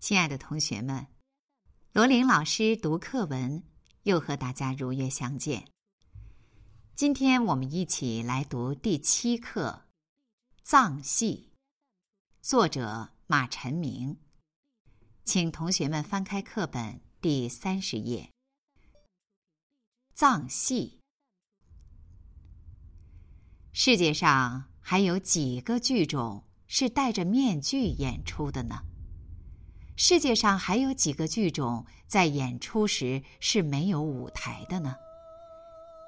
亲爱的同学们，罗琳老师读课文又和大家如约相见。今天我们一起来读第七课《藏戏》，作者马晨明。请同学们翻开课本第三十页，《藏戏》。世界上还有几个剧种是戴着面具演出的呢？世界上还有几个剧种在演出时是没有舞台的呢？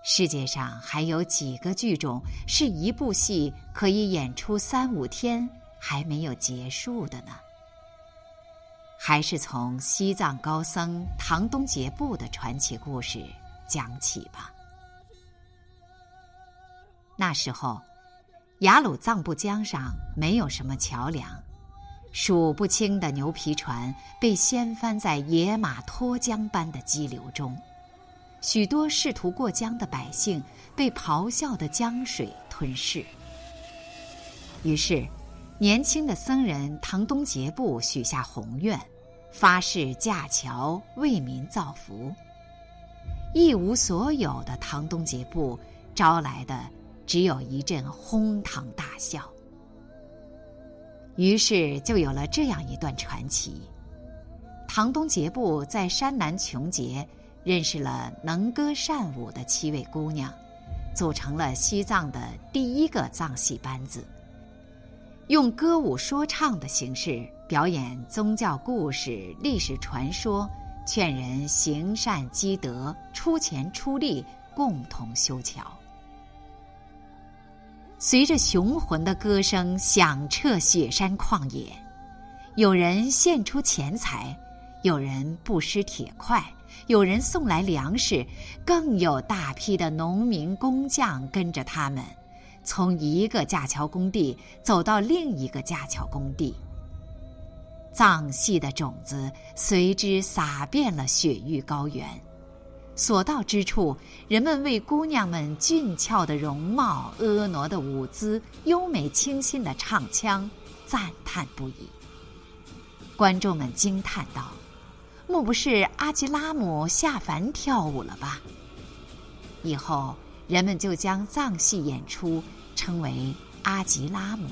世界上还有几个剧种是一部戏可以演出三五天还没有结束的呢？还是从西藏高僧唐东杰布的传奇故事讲起吧。那时候，雅鲁藏布江上没有什么桥梁。数不清的牛皮船被掀翻在野马脱缰般的激流中，许多试图过江的百姓被咆哮的江水吞噬。于是，年轻的僧人唐东杰布许下宏愿，发誓架桥为民造福。一无所有的唐东杰布招来的只有一阵哄堂大笑。于是就有了这样一段传奇：唐东杰布在山南琼结认识了能歌善舞的七位姑娘，组成了西藏的第一个藏戏班子，用歌舞说唱的形式表演宗教故事、历史传说，劝人行善积德、出钱出力，共同修桥。随着雄浑的歌声响彻雪山旷野，有人献出钱财，有人布施铁块，有人送来粮食，更有大批的农民工匠跟着他们，从一个架桥工地走到另一个架桥工地。藏戏的种子随之撒遍了雪域高原。所到之处，人们为姑娘们俊俏的容貌、婀娜的舞姿、优美清新的唱腔赞叹不已。观众们惊叹道：“莫不是阿吉拉姆下凡跳舞了吧？”以后，人们就将藏戏演出称为阿吉拉姆。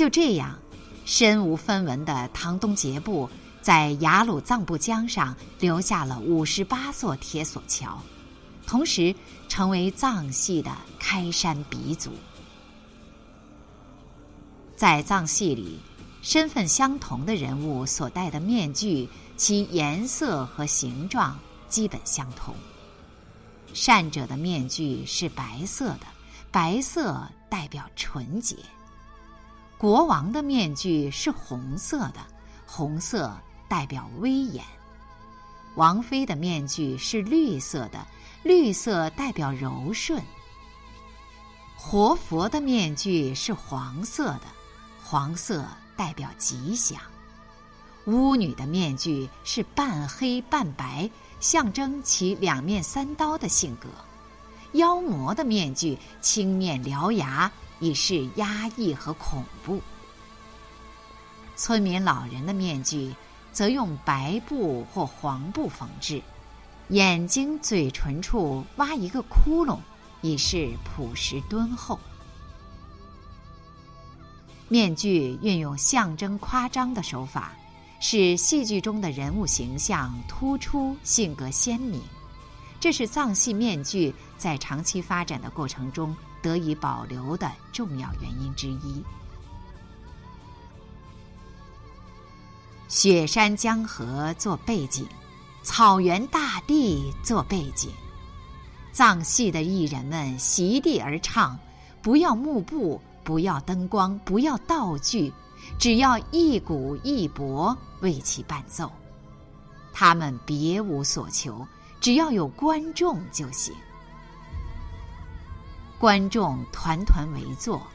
就这样，身无分文的唐东杰布。在雅鲁藏布江上留下了五十八座铁索桥，同时成为藏戏的开山鼻祖。在藏戏里，身份相同的人物所戴的面具，其颜色和形状基本相同。善者的面具是白色的，白色代表纯洁；国王的面具是红色的，红色。代表威严。王妃的面具是绿色的，绿色代表柔顺。活佛的面具是黄色的，黄色代表吉祥。巫女的面具是半黑半白，象征其两面三刀的性格。妖魔的面具青面獠牙，以示压抑和恐怖。村民老人的面具。则用白布或黄布缝制，眼睛、嘴唇处挖一个窟窿，以示朴实敦厚。面具运用象征夸张的手法，使戏剧中的人物形象突出、性格鲜明，这是藏戏面具在长期发展的过程中得以保留的重要原因之一。雪山江河做背景，草原大地做背景，藏戏的艺人们席地而唱，不要幕布，不要灯光，不要道具，只要一鼓一钹为其伴奏。他们别无所求，只要有观众就行。观众团团围坐。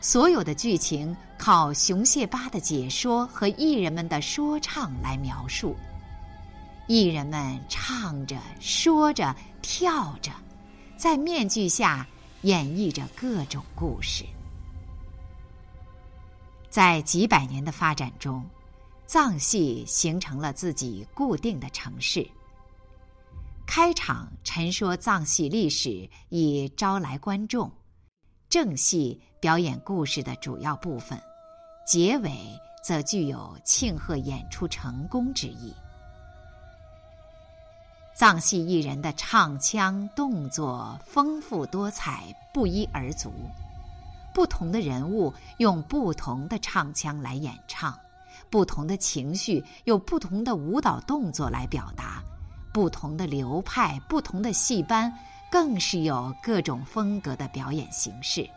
所有的剧情靠熊谢巴的解说和艺人们的说唱来描述。艺人们唱着、说着、跳着，在面具下演绎着各种故事。在几百年的发展中，藏戏形成了自己固定的程式。开场陈说藏戏历史，以招来观众；正戏表演故事的主要部分，结尾则具有庆贺演出成功之意。藏戏艺人的唱腔动作丰富多彩，不一而足。不同的人物用不同的唱腔来演唱，不同的情绪有不同的舞蹈动作来表达，不同的流派、不同的戏班，更是有各种风格的表演形式。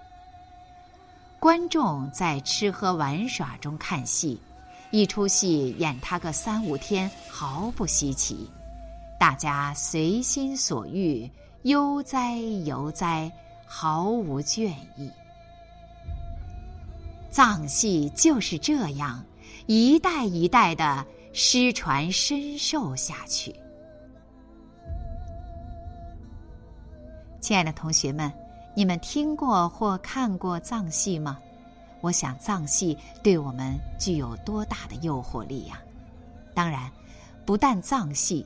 观众在吃喝玩耍中看戏，一出戏演他个三五天毫不稀奇，大家随心所欲，悠哉悠哉，毫无倦意。藏戏就是这样，一代一代的失传深受下去。亲爱的同学们，你们听过或看过藏戏吗？我想藏戏对我们具有多大的诱惑力呀！当然，不但藏戏，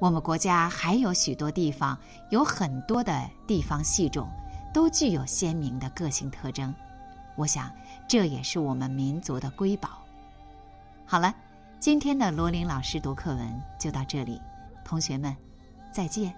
我们国家还有许多地方，有很多的地方戏种，都具有鲜明的个性特征。我想，这也是我们民族的瑰宝。好了，今天的罗琳老师读课文就到这里，同学们，再见。